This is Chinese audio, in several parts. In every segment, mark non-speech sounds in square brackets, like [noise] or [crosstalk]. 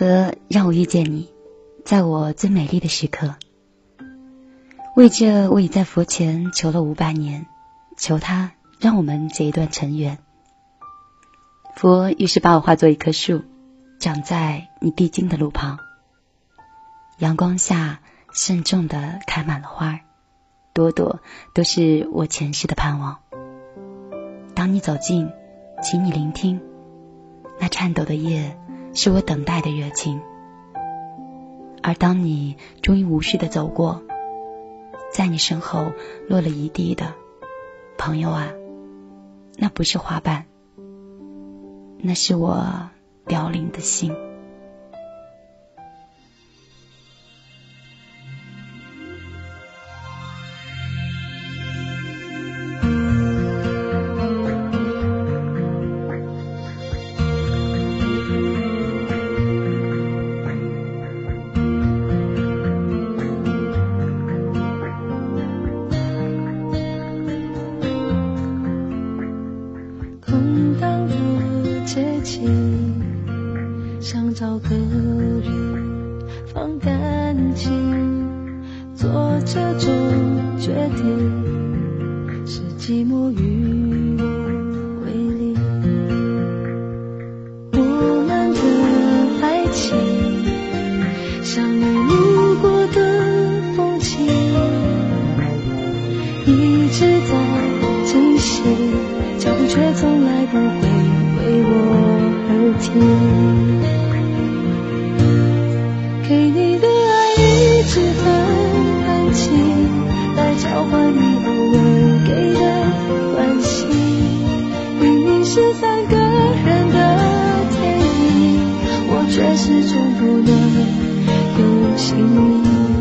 如何让我遇见你，在我最美丽的时刻？为这，我已在佛前求了五百年，求他让我们结一段尘缘。佛于是把我化作一棵树，长在你必经的路旁。阳光下，慎重的开满了花，朵朵都是我前世的盼望。当你走近，请你聆听，那颤抖的叶。是我等待的热情，而当你终于无视的走过，在你身后落了一地的，朋友啊，那不是花瓣，那是我凋零的心。默我为你我们的爱情像你路过的风景。一直在进行脚步却从来不会为我而停。始终不能有姓名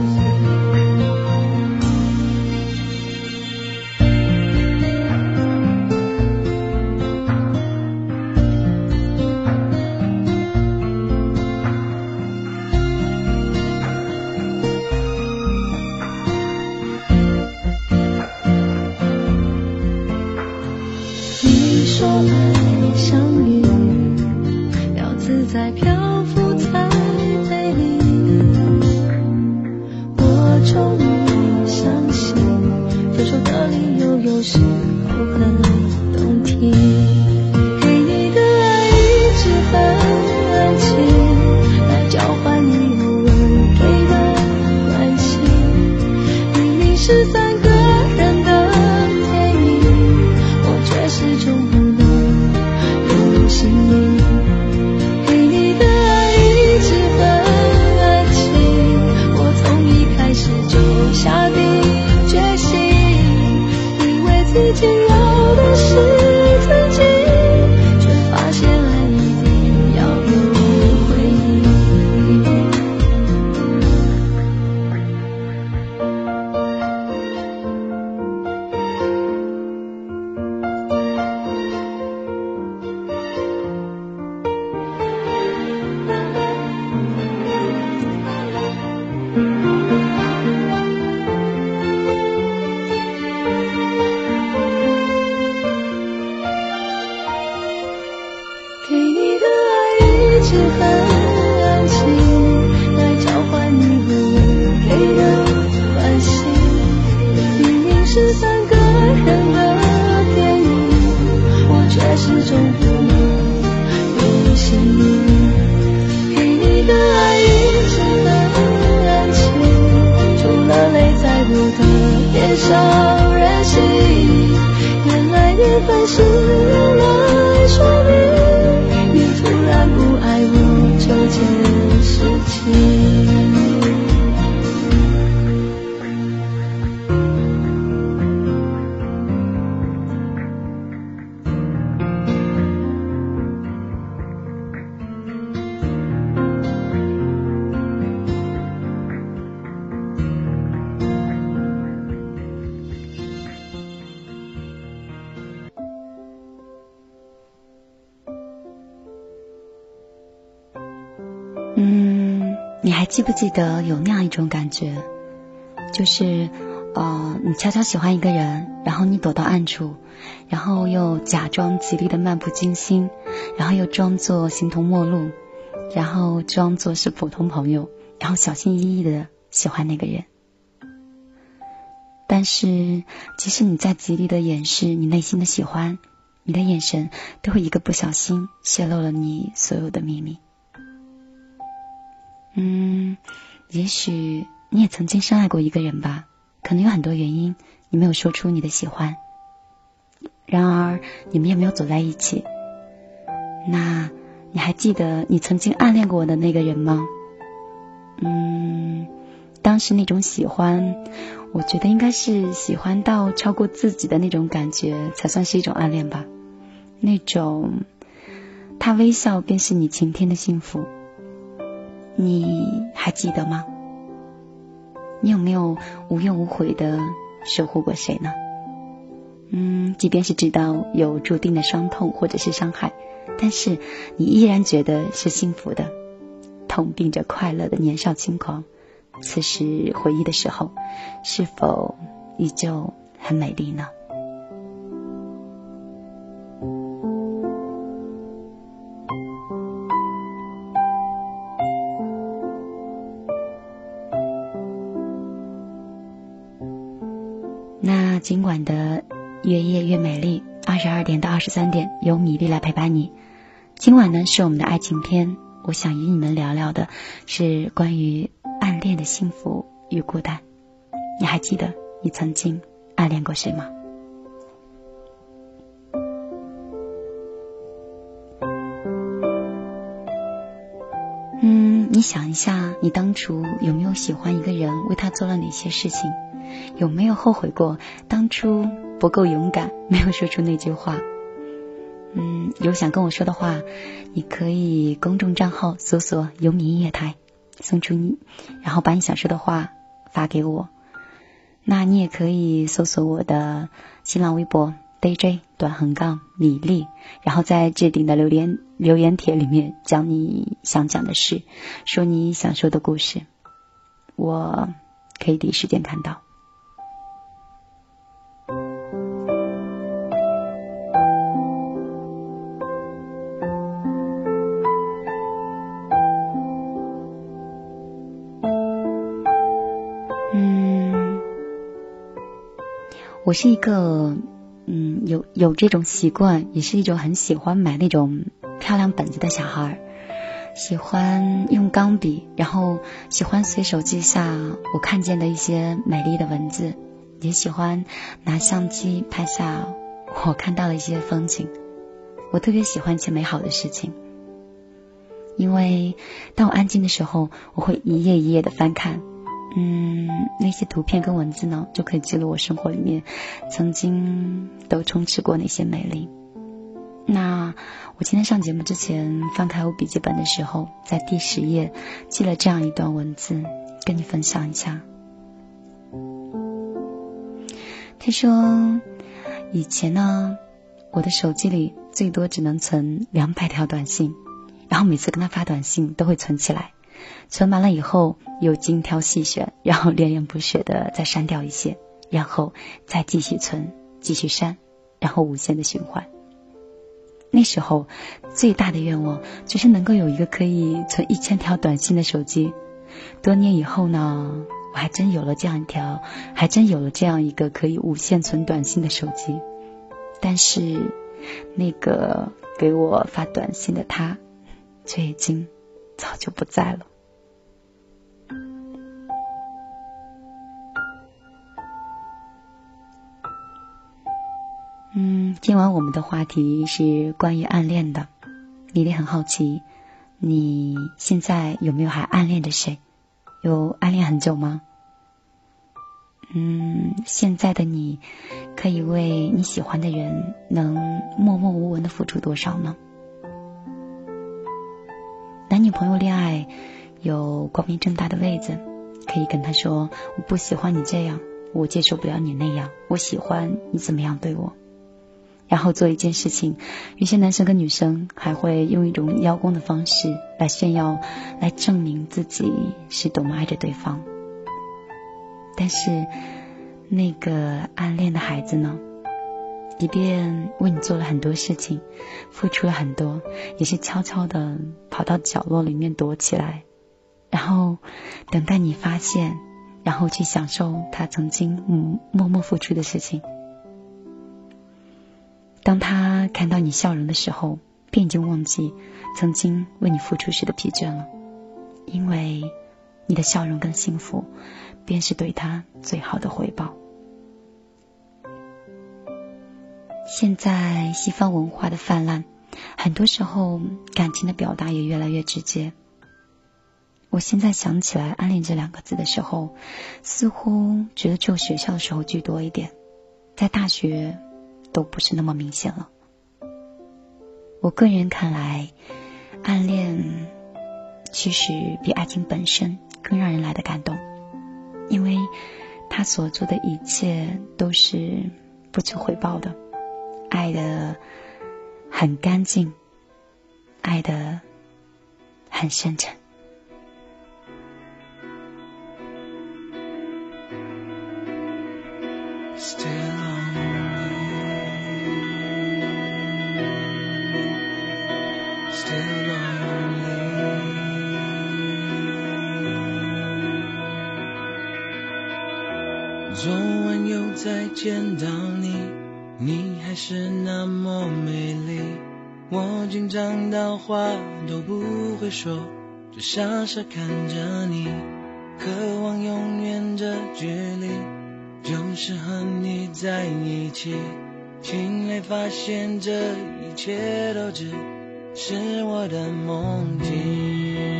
悄悄喜欢一个人，然后你躲到暗处，然后又假装极力的漫不经心，然后又装作形同陌路，然后装作是普通朋友，然后小心翼翼的喜欢那个人。但是，即使你再极力的掩饰你内心的喜欢，你的眼神都会一个不小心泄露了你所有的秘密。嗯，也许你也曾经深爱过一个人吧，可能有很多原因你没有说出你的喜欢，然而你们也没有走在一起。那你还记得你曾经暗恋过我的那个人吗？嗯，当时那种喜欢。我觉得应该是喜欢到超过自己的那种感觉，才算是一种暗恋吧。那种他微笑便是你晴天的幸福，你还记得吗？你有没有无怨无悔的守护过谁呢？嗯，即便是知道有注定的伤痛或者是伤害，但是你依然觉得是幸福的，痛并着快乐的年少轻狂。此时回忆的时候，是否依旧很美丽呢？晚的越夜越美丽，二十二点到二十三点，由米粒来陪伴你。今晚呢是我们的爱情篇，我想与你们聊聊的是关于。暗恋的幸福与孤单，你还记得你曾经暗恋过谁吗？你想一下，你当初有没有喜欢一个人，为他做了哪些事情？有没有后悔过当初不够勇敢，没有说出那句话？嗯，有想跟我说的话，你可以公众账号搜索“有米音乐台”。送出你，然后把你想说的话发给我。那你也可以搜索我的新浪微博 DJ 短横杠米粒，然后在置顶的留言留言帖里面讲你想讲的事，说你想说的故事，我可以第一时间看到。嗯我是一个，有有这种习惯，也是一种很喜欢买那种漂亮本子的小孩，喜欢用钢笔，然后喜欢随手记下我看见的一些美丽的文字，也喜欢拿相机拍下我看到的一些风景。我特别喜欢一些美好的事情，因为当我安静的时候，我会一页一页的翻看。嗯，那些图片跟文字呢，就可以记录我生活里面曾经都充斥过那些美丽。那我今天上节目之前翻开我笔记本的时候，在第十页记了这样一段文字，跟你分享一下。他说，以前呢，我的手机里最多只能存两百条短信，然后每次跟他发短信都会存起来。存完了以后，又精挑细选，然后恋恋不舍的再删掉一些，然后再继续存，继续删，然后无限的循环。那时候最大的愿望就是能够有一个可以存一千条短信的手机。多年以后呢，我还真有了这样一条，还真有了这样一个可以无限存短信的手机。但是那个给我发短信的他，却已经早就不在了。嗯，今晚我们的话题是关于暗恋的。米粒很好奇，你现在有没有还暗恋着谁？有暗恋很久吗？嗯，现在的你可以为你喜欢的人能默默无闻的付出多少呢？跟朋友恋爱有光明正大的位子，可以跟他说：“我不喜欢你这样，我接受不了你那样，我喜欢你怎么样对我。”然后做一件事情，有些男生跟女生还会用一种邀功的方式来炫耀，来证明自己是多么爱着对方。但是那个暗恋的孩子呢？即便为你做了很多事情，付出了很多，也是悄悄的跑到角落里面躲起来，然后等待你发现，然后去享受他曾经嗯默默付出的事情。当他看到你笑容的时候，便已经忘记曾经为你付出时的疲倦了，因为你的笑容跟幸福，便是对他最好的回报。现在西方文化的泛滥，很多时候感情的表达也越来越直接。我现在想起来“暗恋”这两个字的时候，似乎觉得只有学校的时候居多一点，在大学都不是那么明显了。我个人看来，暗恋其实比爱情本身更让人来的感动，因为他所做的一切都是不求回报的。爱的很干净，爱的很深沉。昨晚又再见到。是那么美丽，我紧张到话都不会说，就傻傻看着你，渴望永远这距离，就是和你在一起。醒来发现这一切都只是我的梦境。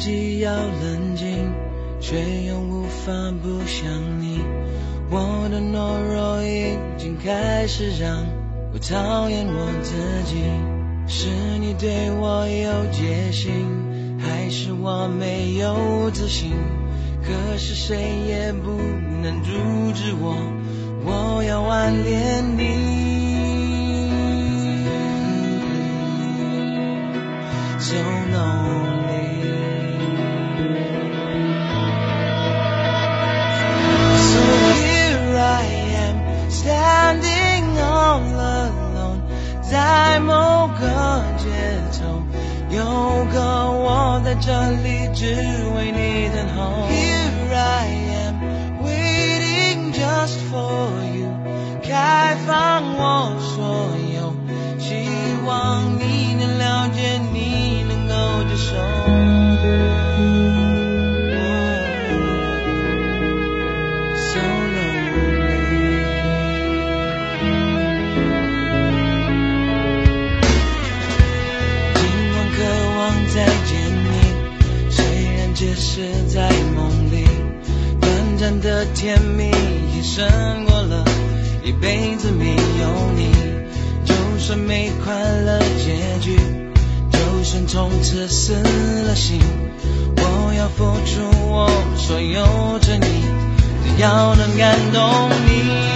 己要冷静，却又无法不想你。我的懦弱已经开始让我讨厌我自己。是你对我有戒心，还是我没有自信？可是谁也不能阻止我，我要暗恋你。So lonely. 我在这里只为你等候。Here I am waiting just for you，甜蜜也胜过了一辈子没有你。就算没快乐结局，就算从此死了心，我要付出我所有真意，只要能感动你。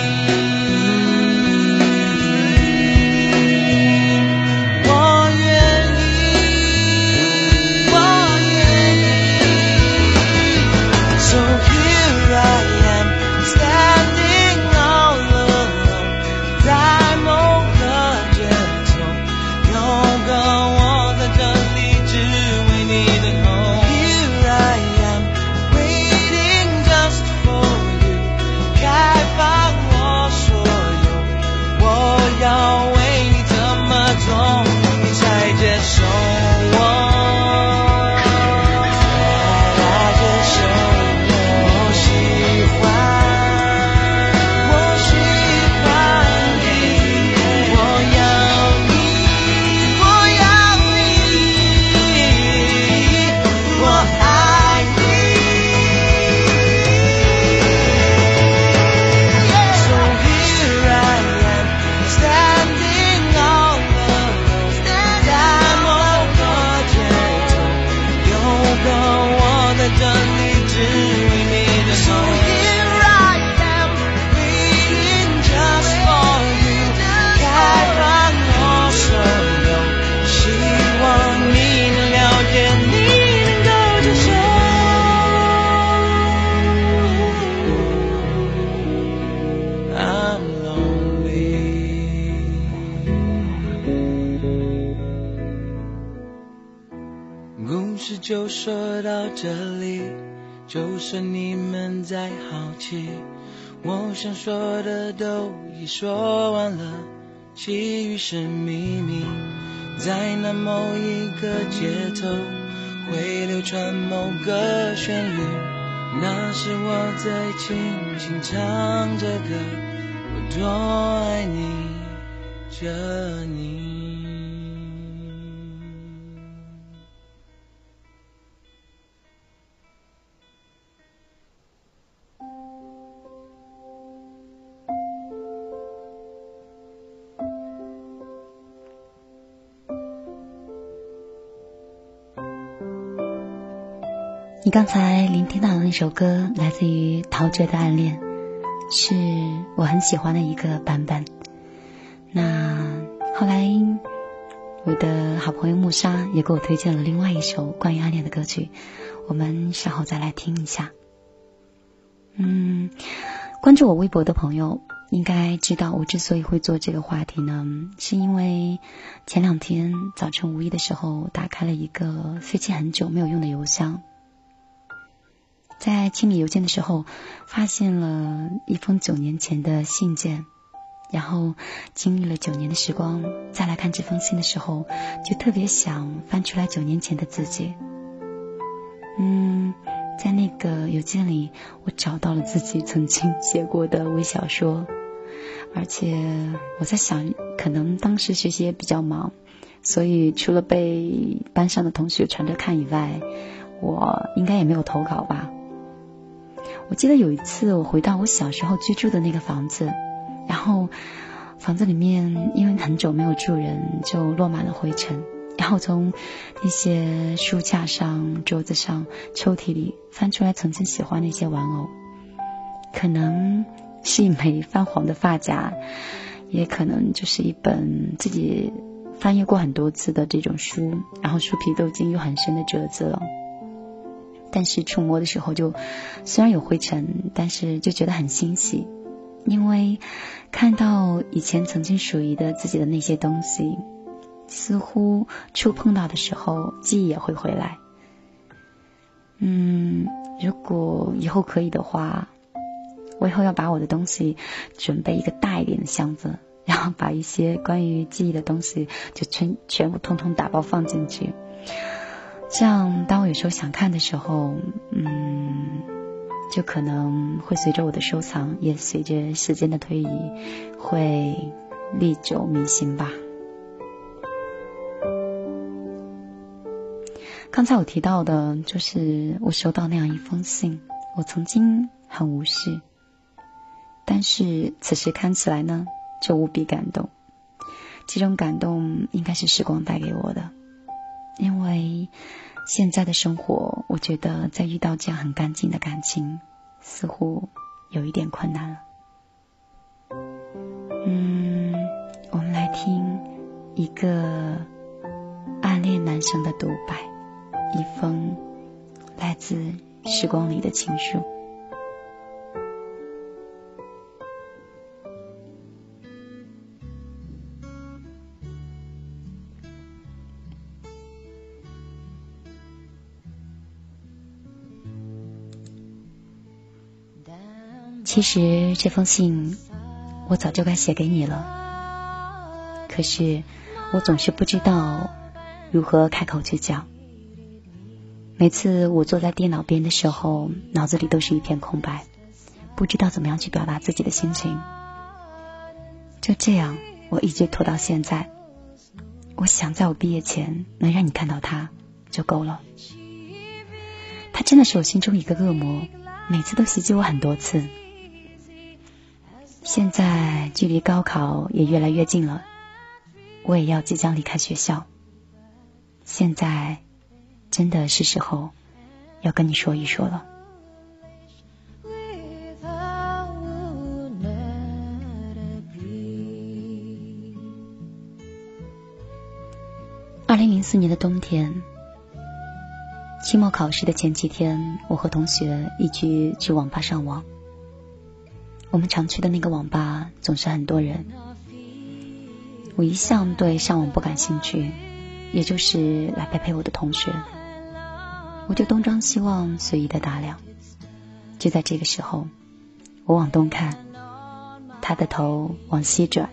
你刚才聆听到的那首歌，来自于陶喆的《暗恋》，是我很喜欢的一个版本。那后来，我的好朋友木沙也给我推荐了另外一首关于暗恋的歌曲，我们稍后再来听一下。嗯，关注我微博的朋友应该知道，我之所以会做这个话题呢，是因为前两天早晨无意的时候，打开了一个废弃很久没有用的邮箱。在清理邮件的时候，发现了一封九年前的信件，然后经历了九年的时光，再来看这封信的时候，就特别想翻出来九年前的自己。嗯，在那个邮件里，我找到了自己曾经写过的微小说，而且我在想，可能当时学习也比较忙，所以除了被班上的同学传着看以外，我应该也没有投稿吧。我记得有一次，我回到我小时候居住的那个房子，然后房子里面因为很久没有住人，就落满了灰尘。然后从那些书架上、桌子上、抽屉里翻出来曾经喜欢的一些玩偶，可能是一枚泛黄的发夹，也可能就是一本自己翻阅过很多次的这种书，然后书皮都已经有很深的褶子了。但是触摸的时候，就虽然有灰尘，但是就觉得很欣喜，因为看到以前曾经属于的自己的那些东西，似乎触碰到的时候，记忆也会回来。嗯，如果以后可以的话，我以后要把我的东西准备一个大一点的箱子，然后把一些关于记忆的东西就全全部通通打包放进去。这样，当我有时候想看的时候，嗯，就可能会随着我的收藏，也随着时间的推移，会历久弥新吧。刚才我提到的，就是我收到那样一封信，我曾经很无视，但是此时看起来呢，就无比感动。这种感动应该是时光带给我的。因为现在的生活，我觉得在遇到这样很干净的感情，似乎有一点困难了。嗯，我们来听一个暗恋男生的独白，一封来自时光里的情书。其实这封信我早就该写给你了，可是我总是不知道如何开口去讲。每次我坐在电脑边的时候，脑子里都是一片空白，不知道怎么样去表达自己的心情。就这样，我一直拖到现在。我想在我毕业前能让你看到他就够了。他真的是我心中一个恶魔，每次都袭击我很多次。现在距离高考也越来越近了，我也要即将离开学校。现在真的是时候要跟你说一说了。二零零四年的冬天，期末考试的前几天，我和同学一起去网吧上网。我们常去的那个网吧总是很多人。我一向对上网不感兴趣，也就是来陪陪我的同学。我就东张西望，随意的打量。就在这个时候，我往东看，他的头往西转，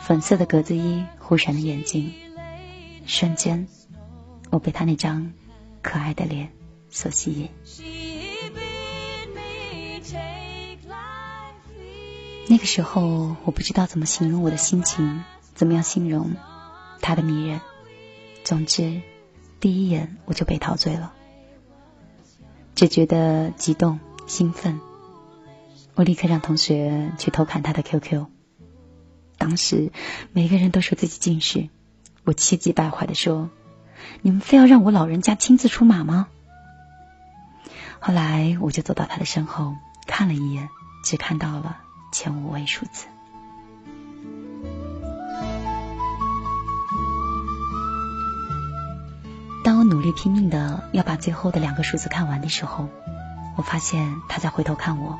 粉色的格子衣忽闪的眼睛，瞬间，我被他那张可爱的脸所吸引。那个时候，我不知道怎么形容我的心情，怎么样形容他的迷人。总之，第一眼我就被陶醉了，只觉得激动兴奋。我立刻让同学去偷看他的 QQ。当时每个人都说自己近视，我气急败坏的说：“你们非要让我老人家亲自出马吗？”后来我就走到他的身后，看了一眼，只看到了。前五位数字。当我努力拼命的要把最后的两个数字看完的时候，我发现他在回头看我，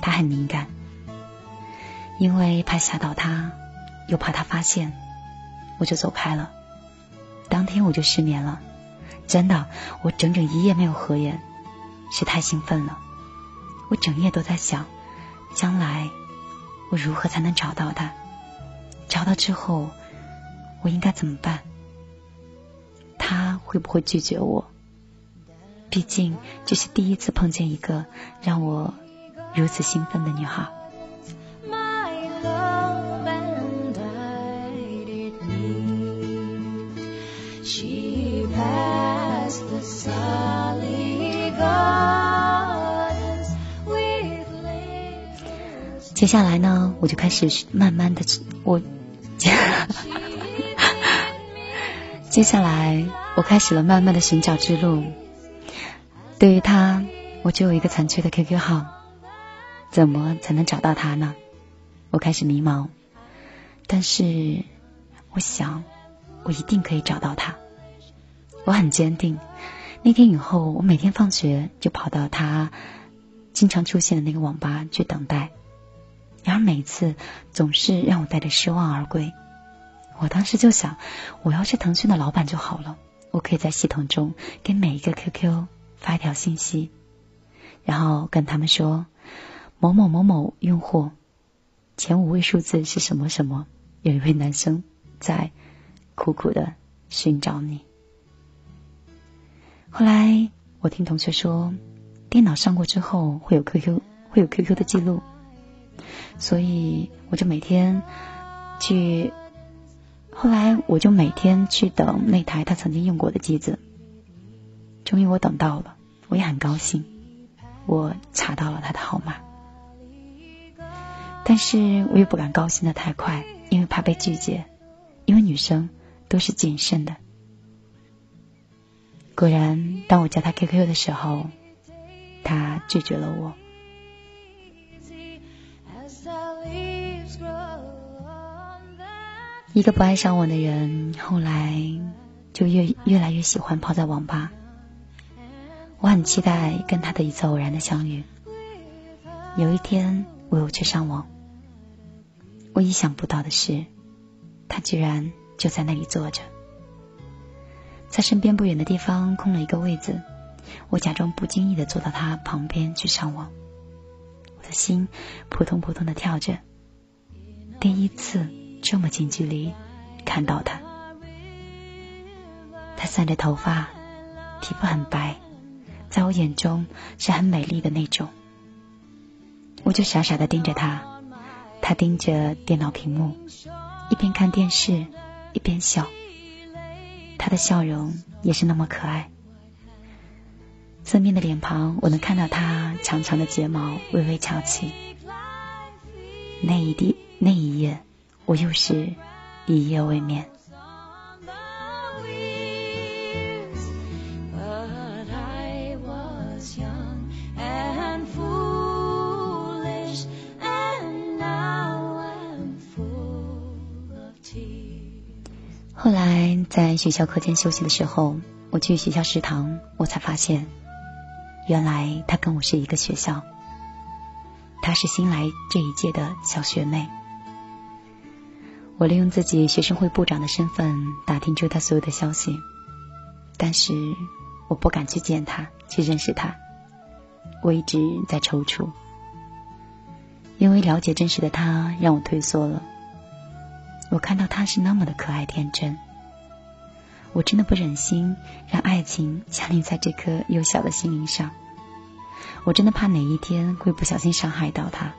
他很敏感，因为怕吓到他，又怕他发现，我就走开了。当天我就失眠了，真的，我整整一夜没有合眼，是太兴奋了。我整夜都在想，将来。我如何才能找到他？找到之后，我应该怎么办？他会不会拒绝我？毕竟这是第一次碰见一个让我如此兴奋的女孩。接下来呢，我就开始慢慢的我，[laughs] 接下来我开始了慢慢的寻找之路。对于他，我只有一个残缺的 QQ 号，怎么才能找到他呢？我开始迷茫，但是我想，我一定可以找到他。我很坚定。那天以后，我每天放学就跑到他经常出现的那个网吧去等待。然而每次总是让我带着失望而归。我当时就想，我要是腾讯的老板就好了，我可以在系统中给每一个 QQ 发一条信息，然后跟他们说某某某某用户前五位数字是什么什么，有一位男生在苦苦的寻找你。后来我听同学说，电脑上过之后会有 QQ 会有 QQ 的记录。所以我就每天去，后来我就每天去等那台他曾经用过的机子。终于我等到了，我也很高兴，我查到了他的号码。但是我又不敢高兴的太快，因为怕被拒绝，因为女生都是谨慎的。果然，当我加他 QQ 的时候，他拒绝了我。一个不爱上我的人，后来就越越来越喜欢泡在网吧。我很期待跟他的一次偶然的相遇。有一天，我又去上网，我意想不到的是，他居然就在那里坐着，在身边不远的地方空了一个位子，我假装不经意的坐到他旁边去上网，我的心扑通扑通的跳着，第一次。这么近距离看到他，他散着头发，皮肤很白，在我眼中是很美丽的那种。我就傻傻的盯着他，他盯着电脑屏幕，一边看电视一边笑，他的笑容也是那么可爱。侧面的脸庞，我能看到他长长的睫毛微微翘起。那一滴，那一夜。我又是一夜未眠。后来在学校课间休息的时候，我去学校食堂，我才发现，原来他跟我是一个学校，他是新来这一届的小学妹。我利用自己学生会部长的身份打听出他所有的消息，但是我不敢去见他，去认识他。我一直在踌躇，因为了解真实的他让我退缩了。我看到他是那么的可爱天真，我真的不忍心让爱情降临在这颗幼小的心灵上。我真的怕哪一天会不小心伤害到他，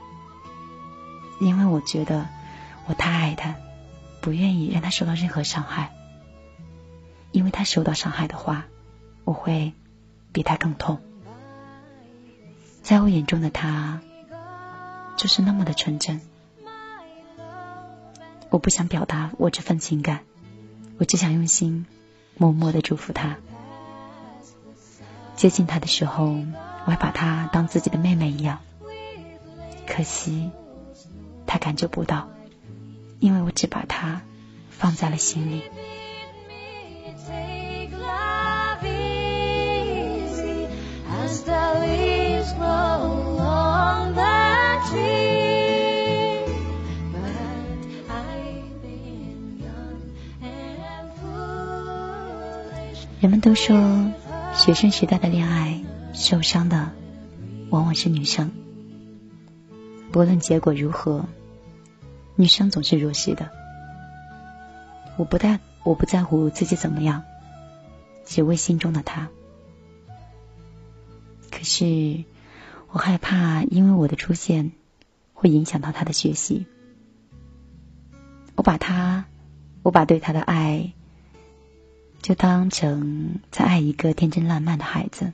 因为我觉得我太爱他，不愿意让他受到任何伤害。因为他受到伤害的话，我会比他更痛。在我眼中的他，就是那么的纯真。我不想表达我这份情感，我只想用心默默的祝福他。接近他的时候，我还把他当自己的妹妹一样。可惜他感觉不到，因为我只把他放在了心里。人们都说，学生时代的恋爱受伤的往往是女生。不论结果如何，女生总是弱势的。我不太，我不在乎自己怎么样，只为心中的他。可是，我害怕，因为我的出现会影响到他的学习。我把他，我把对他的爱。就当成在爱一个天真烂漫的孩子，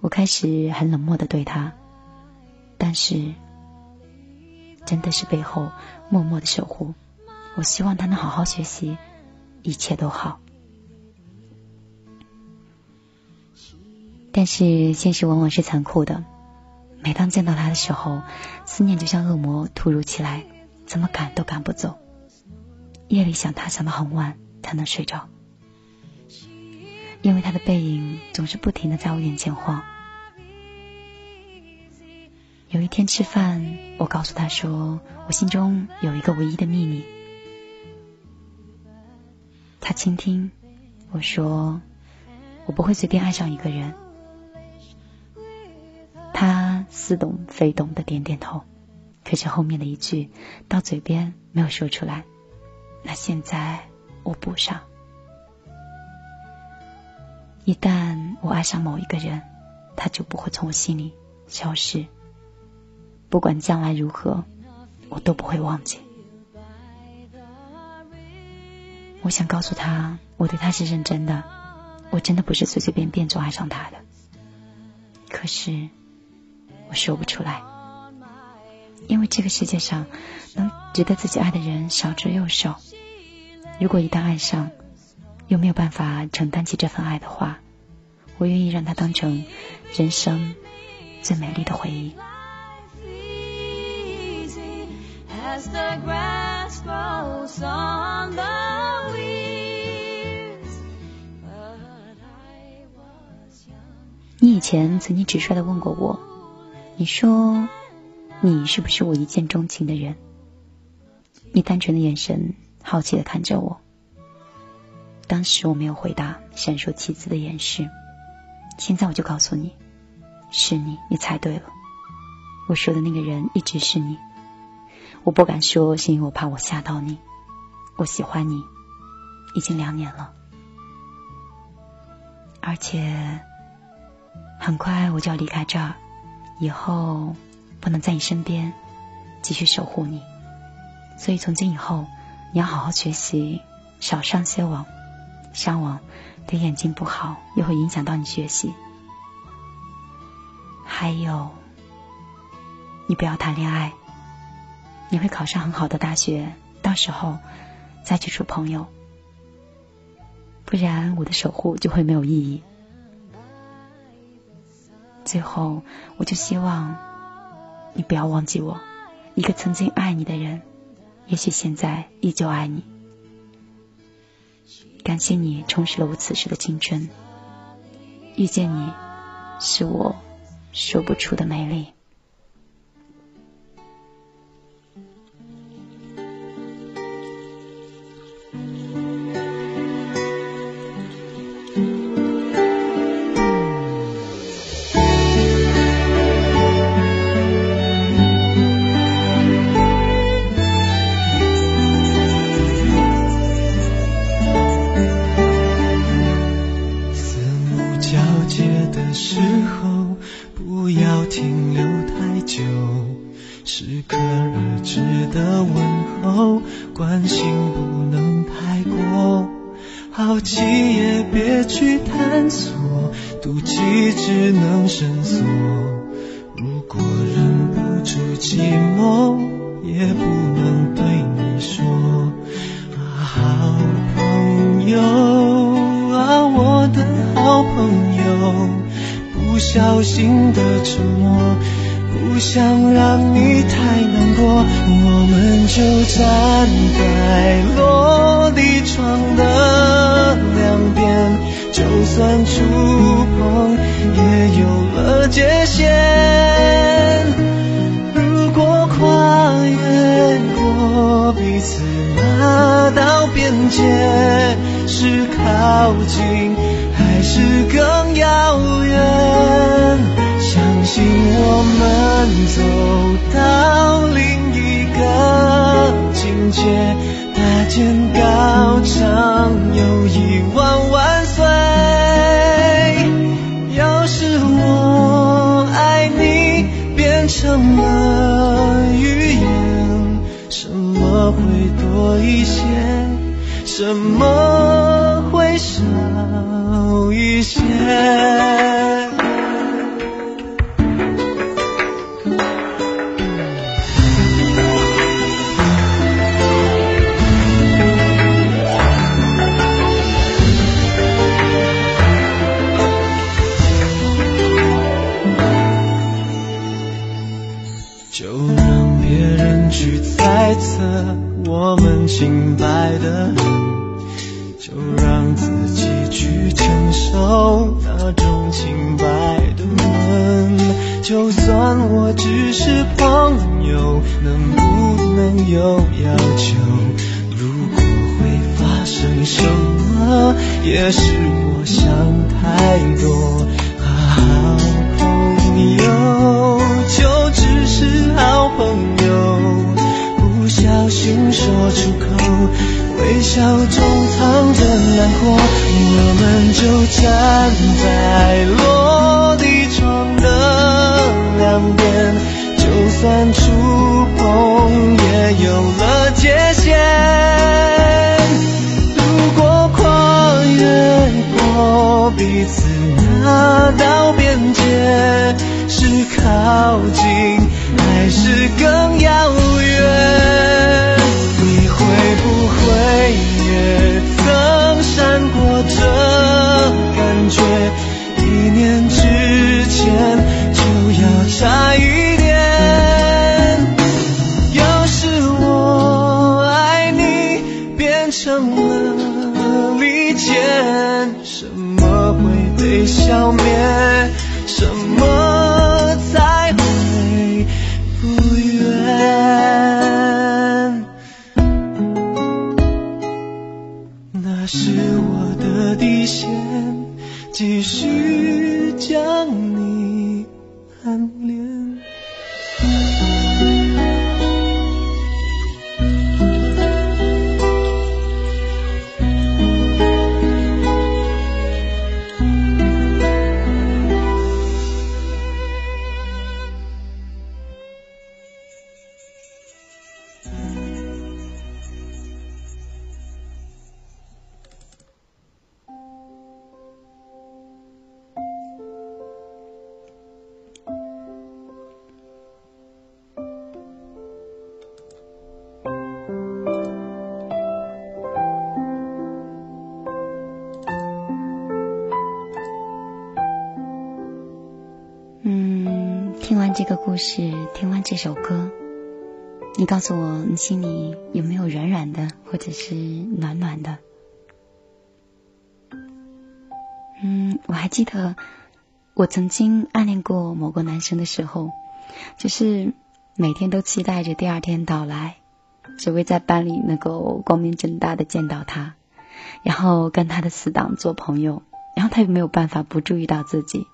我开始很冷漠的对他，但是真的是背后默默的守护。我希望他能好好学习，一切都好。但是现实往往是残酷的，每当见到他的时候，思念就像恶魔突如其来，怎么赶都赶不走。夜里想他想到很晚。才能睡着，因为他的背影总是不停的在我眼前晃。有一天吃饭，我告诉他说，我心中有一个唯一的秘密。他倾听，我说，我不会随便爱上一个人。他似懂非懂的点点头，可是后面的一句到嘴边没有说出来。那现在。我补上。一旦我爱上某一个人，他就不会从我心里消失。不管将来如何，我都不会忘记。我想告诉他，我对他是认真的，我真的不是随随便便就爱上他的。可是我说不出来，因为这个世界上能值得自己爱的人少之又少。如果一旦爱上，又没有办法承担起这份爱的话，我愿意让它当成人生最美丽的回忆。你以前曾经直率的问过我，你说你是不是我一见钟情的人？你单纯的眼神。好奇的看着我，当时我没有回答，闪烁其词的掩饰。现在我就告诉你，是你，你猜对了。我说的那个人一直是你。我不敢说，是因为我怕我吓到你。我喜欢你，已经两年了，而且很快我就要离开这儿，以后不能在你身边继续守护你，所以从今以后。你要好好学习，少上些网，上网对眼睛不好，又会影响到你学习。还有，你不要谈恋爱，你会考上很好的大学，到时候再去处朋友，不然我的守护就会没有意义。最后，我就希望你不要忘记我，一个曾经爱你的人。也许现在依旧爱你，感谢你充实了我此时的青春。遇见你，是我说不出的美丽。多一些什么会少一些？就让别人去猜测我清白的很，就让自己去承受那种清白的吻。就算我只是朋友，能不能有要求？如果会发生什么，也是我想太多。好朋友，就只是好朋友。说出口，微笑中藏着难过，我们就站在落地窗的两边，就算触碰也有了界限。如果跨越过彼此那道边界，是靠近还是更遥也曾闪过这感觉，一念之间就要差一点。要是我爱你变成了利剑，什么会被消灭？什么线，继续将你首歌，你告诉我，你心里有没有软软的，或者是暖暖的？嗯，我还记得我曾经暗恋过某个男生的时候，就是每天都期待着第二天到来，只为在班里能够光明正大的见到他，然后跟他的死党做朋友，然后他又没有办法不注意到自己。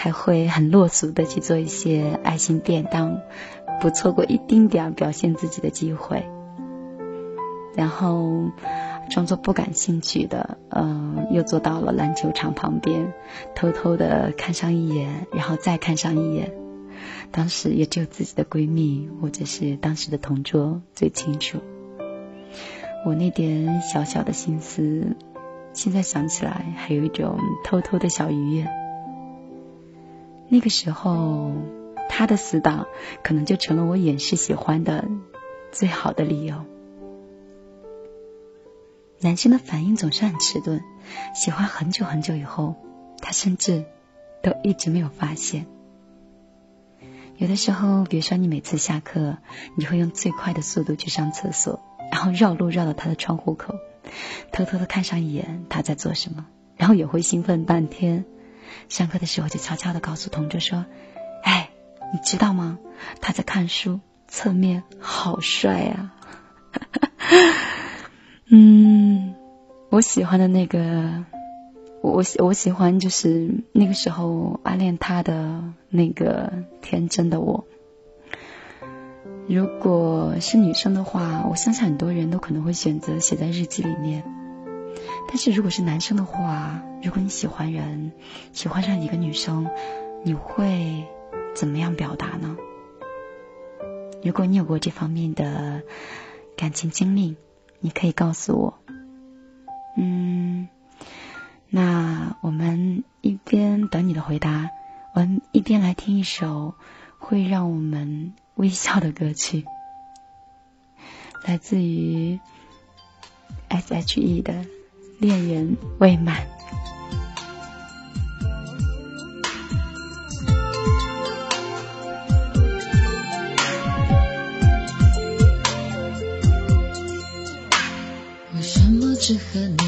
还会很落俗的去做一些爱心便当，不错过一丁点儿表现自己的机会，然后装作不感兴趣的，嗯，又坐到了篮球场旁边，偷偷的看上一眼，然后再看上一眼。当时也只有自己的闺蜜或者是当时的同桌最清楚。我那点小小的心思，现在想起来还有一种偷偷的小愉悦。那个时候，他的死党可能就成了我掩饰喜欢的最好的理由。男生的反应总是很迟钝，喜欢很久很久以后，他甚至都一直没有发现。有的时候，比如说你每次下课，你会用最快的速度去上厕所，然后绕路绕到他的窗户口，偷偷的看上一眼他在做什么，然后也会兴奋半天。上课的时候就悄悄的告诉同桌说：“哎，你知道吗？他在看书，侧面好帅啊！” [laughs] 嗯，我喜欢的那个，我喜我喜欢就是那个时候暗恋他的那个天真的我。如果是女生的话，我相信很多人都可能会选择写在日记里面。但是如果是男生的话，如果你喜欢人，喜欢上一个女生，你会怎么样表达呢？如果你有过这方面的感情经历，你可以告诉我。嗯，那我们一边等你的回答，我们一边来听一首会让我们微笑的歌曲，来自于 S.H.E 的。恋人未满。为什么只和你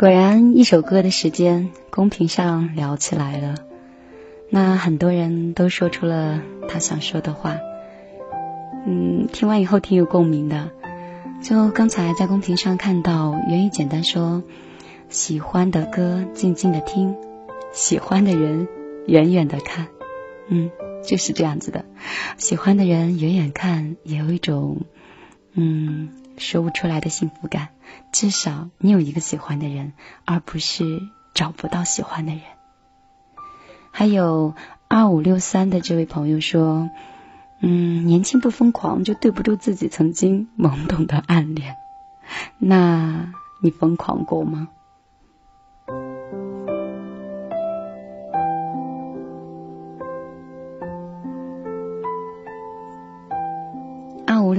果然，一首歌的时间，公屏上聊起来了。那很多人都说出了他想说的话，嗯，听完以后挺有共鸣的。就刚才在公屏上看到，源于简单说，喜欢的歌静静的听，喜欢的人远远的看，嗯，就是这样子的。喜欢的人远远看，也有一种嗯说不出来的幸福感。至少你有一个喜欢的人，而不是找不到喜欢的人。还有二五六三的这位朋友说，嗯，年轻不疯狂就对不住自己曾经懵懂的暗恋。那你疯狂过吗？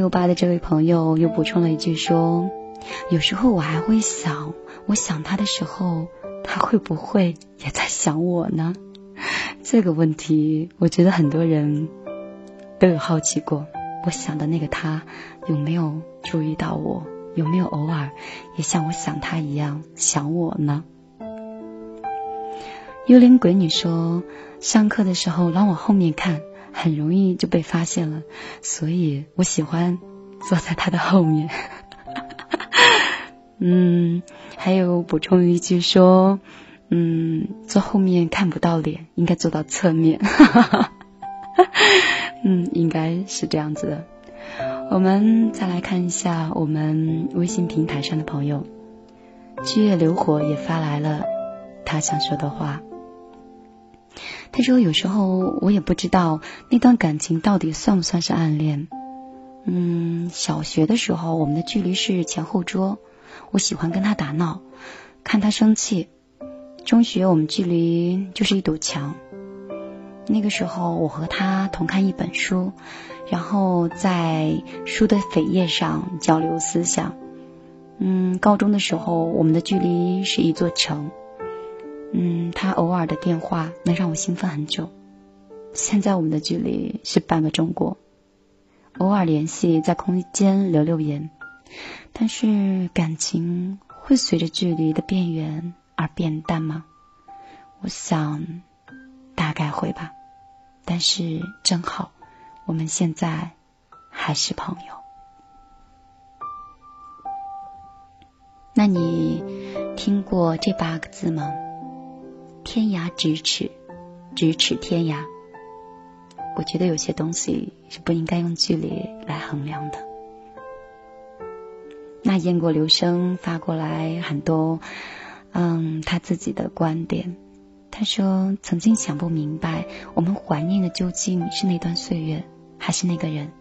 六八的这位朋友又补充了一句说，有时候我还会想，我想他的时候，他会不会也在想我呢？[laughs] 这个问题，我觉得很多人都有好奇过。我想的那个他，有没有注意到我？有没有偶尔也像我想他一样想我呢？幽灵鬼女说，上课的时候老往后面看，很容易就被发现了，所以我喜欢坐在他的后面。[laughs] 嗯，还有补充一句说。嗯，坐后面看不到脸，应该坐到侧面。[laughs] 嗯，应该是这样子的。我们再来看一下我们微信平台上的朋友，七月流火也发来了他想说的话。他说：“有时候我也不知道那段感情到底算不算是暗恋。嗯，小学的时候我们的距离是前后桌，我喜欢跟他打闹，看他生气。”中学我们距离就是一堵墙，那个时候我和他同看一本书，然后在书的扉页上交流思想。嗯，高中的时候我们的距离是一座城，嗯，他偶尔的电话能让我兴奋很久。现在我们的距离是半个中国，偶尔联系在空间留留言，但是感情会随着距离的变远。而变淡吗？我想大概会吧，但是正好我们现在还是朋友。那你听过这八个字吗？天涯咫尺，咫尺天涯。我觉得有些东西是不应该用距离来衡量的。那雁过留声发过来很多。嗯，他自己的观点，他说曾经想不明白，我们怀念的究竟是那段岁月，还是那个人？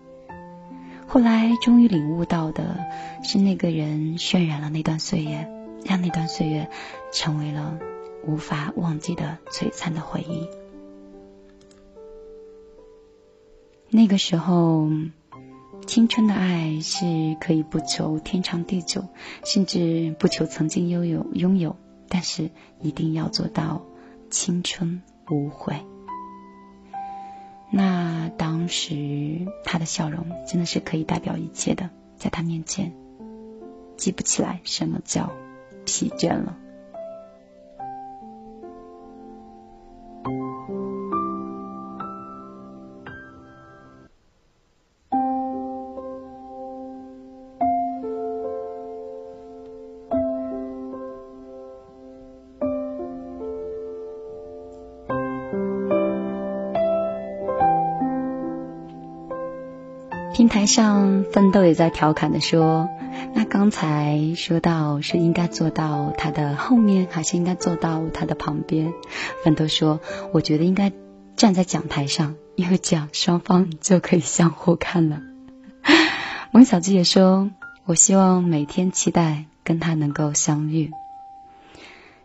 后来终于领悟到的是，那个人渲染了那段岁月，让那段岁月成为了无法忘记的璀璨的回忆。那个时候。青春的爱是可以不求天长地久，甚至不求曾经拥有拥有，但是一定要做到青春无悔。那当时他的笑容真的是可以代表一切的，在他面前记不起来什么叫疲倦了。像奋斗也在调侃的说：“那刚才说到是应该坐到他的后面，还是应该坐到他的旁边？”奋斗说：“我觉得应该站在讲台上，因为这样双方就可以相互看了。”蒙小鸡也说：“我希望每天期待跟他能够相遇。”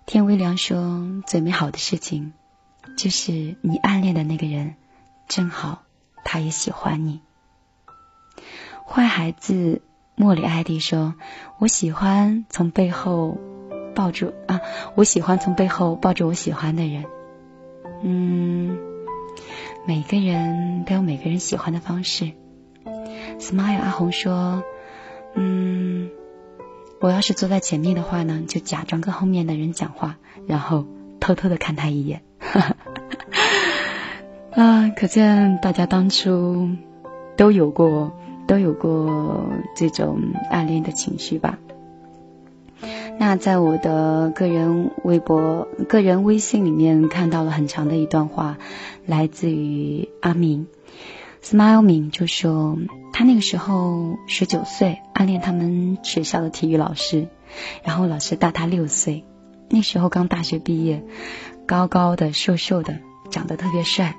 天微凉说：“最美好的事情就是你暗恋的那个人，正好他也喜欢你。”坏孩子莫里艾迪说：“我喜欢从背后抱住啊，我喜欢从背后抱住我喜欢的人。”嗯，每个人都有每个人喜欢的方式。Smile 阿红说：“嗯，我要是坐在前面的话呢，就假装跟后面的人讲话，然后偷偷的看他一眼。”啊，可见大家当初都有过都有过这种暗恋的情绪吧。那在我的个人微博、个人微信里面看到了很长的一段话，来自于阿明。Smile 明就说。他那个时候十九岁，暗恋他们学校的体育老师，然后老师大他六岁，那时候刚大学毕业，高高的、瘦瘦的，长得特别帅。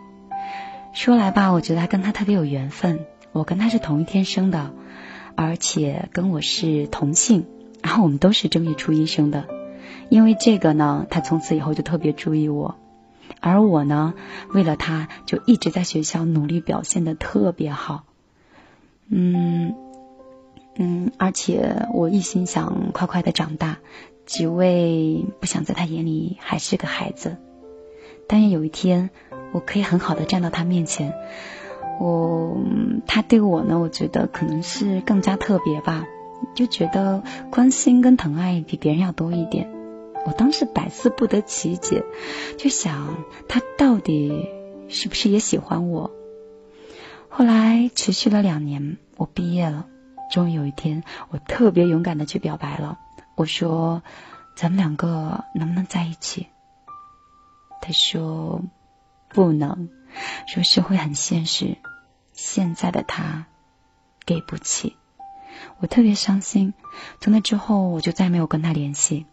说来吧，我觉得他跟他特别有缘分，我跟他是同一天生的，而且跟我是同姓，然后我们都是正月初一生的。因为这个呢，他从此以后就特别注意我，而我呢，为了他就一直在学校努力表现的特别好。嗯嗯，而且我一心想快快的长大，只为不想在他眼里还是个孩子。但愿有一天，我可以很好的站到他面前。我他对我呢，我觉得可能是更加特别吧，就觉得关心跟疼爱比别人要多一点。我当时百思不得其解，就想他到底是不是也喜欢我？后来持续了两年，我毕业了，终于有一天，我特别勇敢的去表白了。我说：“咱们两个能不能在一起？”他说：“不能，说社会很现实，现在的他给不起。”我特别伤心。从那之后，我就再没有跟他联系。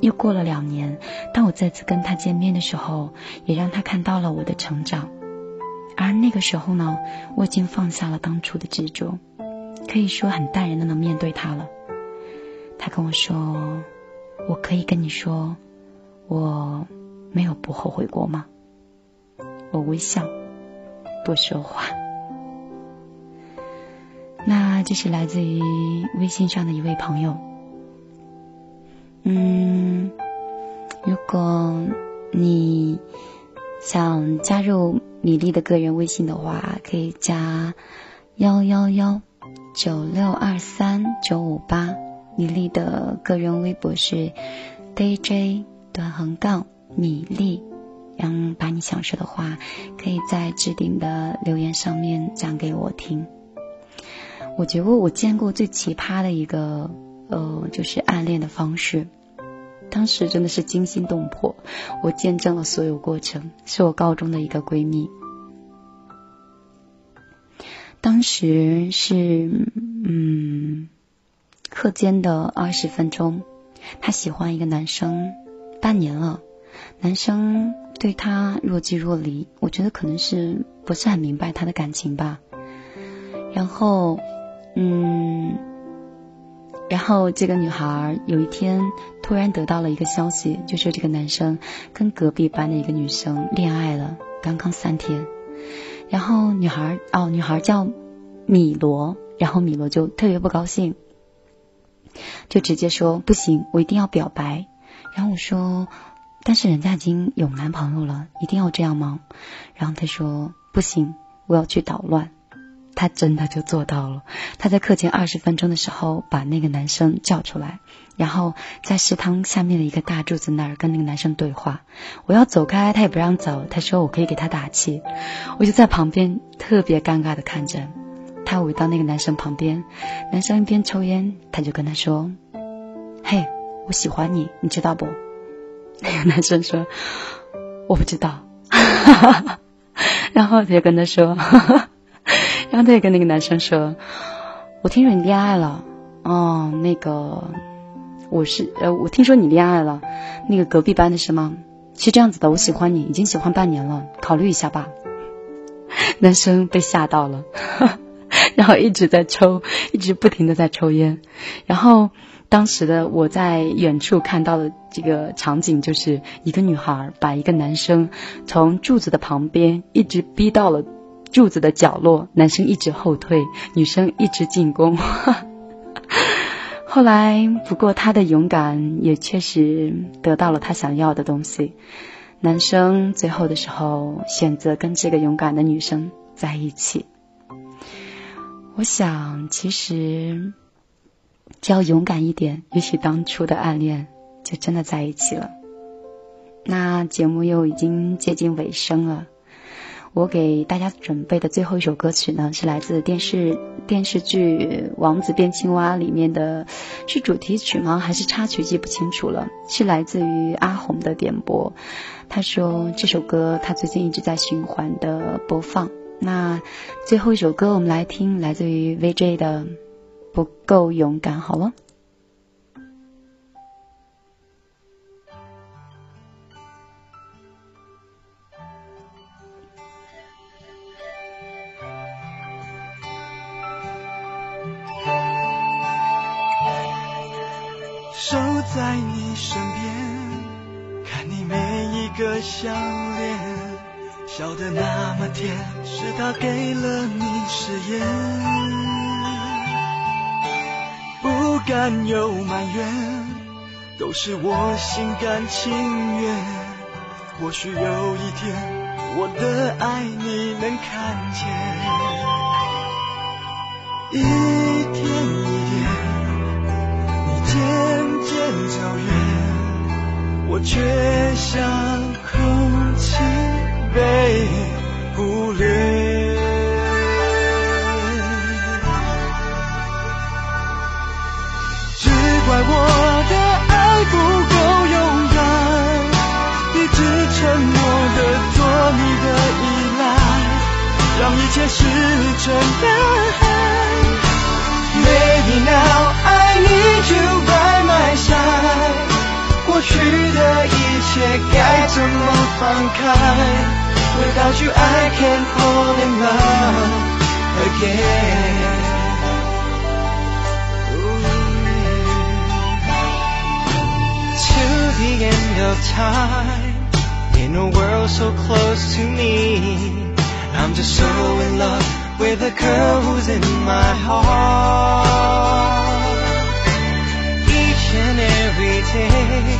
又过了两年，当我再次跟他见面的时候，也让他看到了我的成长。而那个时候呢，我已经放下了当初的执着，可以说很淡然的能面对他了。他跟我说：“我可以跟你说，我没有不后悔过吗？”我微笑，不说话。那这是来自于微信上的一位朋友。嗯，如果你想加入。米粒的个人微信的话，可以加幺幺幺九六二三九五八。米粒的个人微博是 DJ 短横杠米粒。然把你想说的话，可以在置顶的留言上面讲给我听。我觉得我见过最奇葩的一个呃，就是暗恋的方式。当时真的是惊心动魄，我见证了所有过程。是我高中的一个闺蜜，当时是嗯课间的二十分钟，她喜欢一个男生半年了，男生对她若即若离，我觉得可能是不是很明白她的感情吧。然后嗯。然后这个女孩有一天突然得到了一个消息，就说这个男生跟隔壁班的一个女生恋爱了，刚刚三天。然后女孩哦，女孩叫米罗，然后米罗就特别不高兴，就直接说不行，我一定要表白。然后我说，但是人家已经有男朋友了，一定要这样吗？然后他说不行，我要去捣乱。他真的就做到了。他在课前二十分钟的时候把那个男生叫出来，然后在食堂下面的一个大柱子那儿跟那个男生对话。我要走开，他也不让走。他说我可以给他打气。我就在旁边特别尴尬的看着。他围到那个男生旁边，男生一边抽烟，他就跟他说：“嘿，我喜欢你，你知道不？” [laughs] 那个男生说：“我不知道。” [laughs] 然后他就跟他说。然后他也跟那个男生说：“我听说你恋爱了，哦，那个我是呃，我听说你恋爱了，那个隔壁班的是吗？是这样子的，我喜欢你，已经喜欢半年了，考虑一下吧。[laughs] ”男生被吓到了，[laughs] 然后一直在抽，一直不停的在抽烟，然后。当时的我在远处看到的这个场景，就是一个女孩把一个男生从柱子的旁边一直逼到了柱子的角落，男生一直后退，女生一直进攻。[laughs] 后来，不过他的勇敢也确实得到了他想要的东西。男生最后的时候选择跟这个勇敢的女生在一起。我想，其实。只要勇敢一点，也许当初的暗恋就真的在一起了。那节目又已经接近尾声了，我给大家准备的最后一首歌曲呢，是来自电视电视剧《王子变青蛙》里面的，是主题曲吗？还是插曲？记不清楚了。是来自于阿红的点播，他说这首歌他最近一直在循环的播放。那最后一首歌，我们来听，来自于 VJ 的。不够勇敢，好了。在你身边，看你每一个笑脸，笑得那么甜，是他给了你誓言。不敢有埋怨，都是我心甘情愿。或许有一天，我的爱你能看见。一天，渐渐走远，我却像空气被忽略。只怪我的爱不够勇敢，一直沉默的做你的依赖，让一切是真。的。的一切该怎么放开？Without you I can't fall in love again。the end of time in a world so close to me. I'm just so in love with the girl who's in my heart. Each and every day,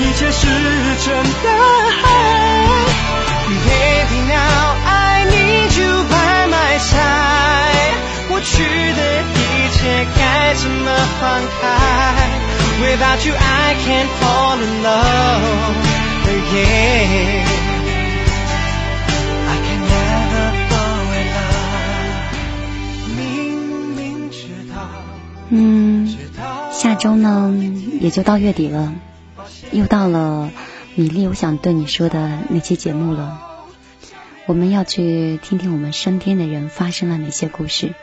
一切石沉大海。Baby now I need you by my side，过去的一切。该怎么放开？Without you I can't fall in love again. I can never fall in love. 明明知道。嗯，下周呢也就到月底了，又到了米粒我想对你说的那期节目了。我们要去听听我们身边的人发生了哪些故事。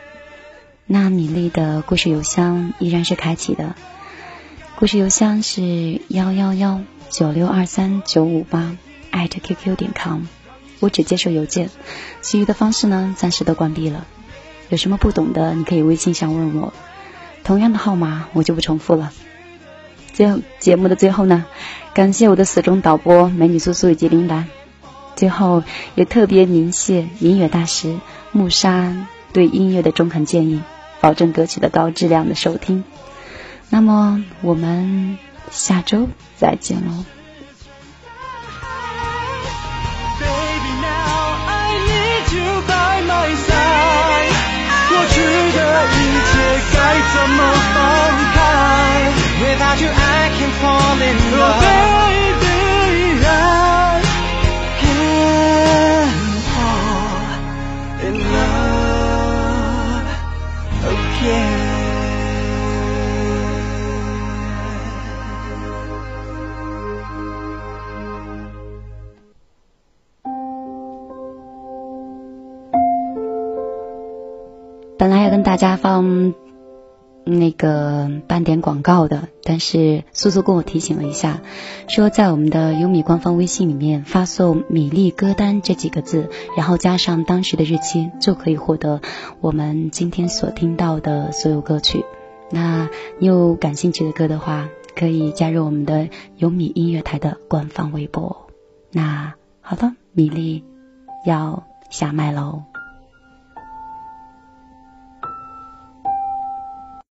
那米粒的故事邮箱依然是开启的，故事邮箱是幺幺幺九六二三九五八艾特 qq 点 com，我只接受邮件，其余的方式呢暂时都关闭了。有什么不懂的，你可以微信上问我，同样的号码我就不重复了。节节目的最后呢，感谢我的死忠导播美女苏苏以及林兰，最后也特别鸣谢音乐大师木珊对音乐的中肯建议，保证歌曲的高质量的收听。那么我们下周再见喽。baby now i need you by my side。过去的一切该怎么放开？？Without you I can't fall in love. baby, I can't fall in love again. 本来要跟大家放 那个半点广告的，但是苏苏跟我提醒了一下，说在我们的优米官方微信里面发送“米粒歌单”这几个字，然后加上当时的日期，就可以获得我们今天所听到的所有歌曲。那你有感兴趣的歌的话，可以加入我们的优米音乐台的官方微博。那好的，米粒要下麦喽。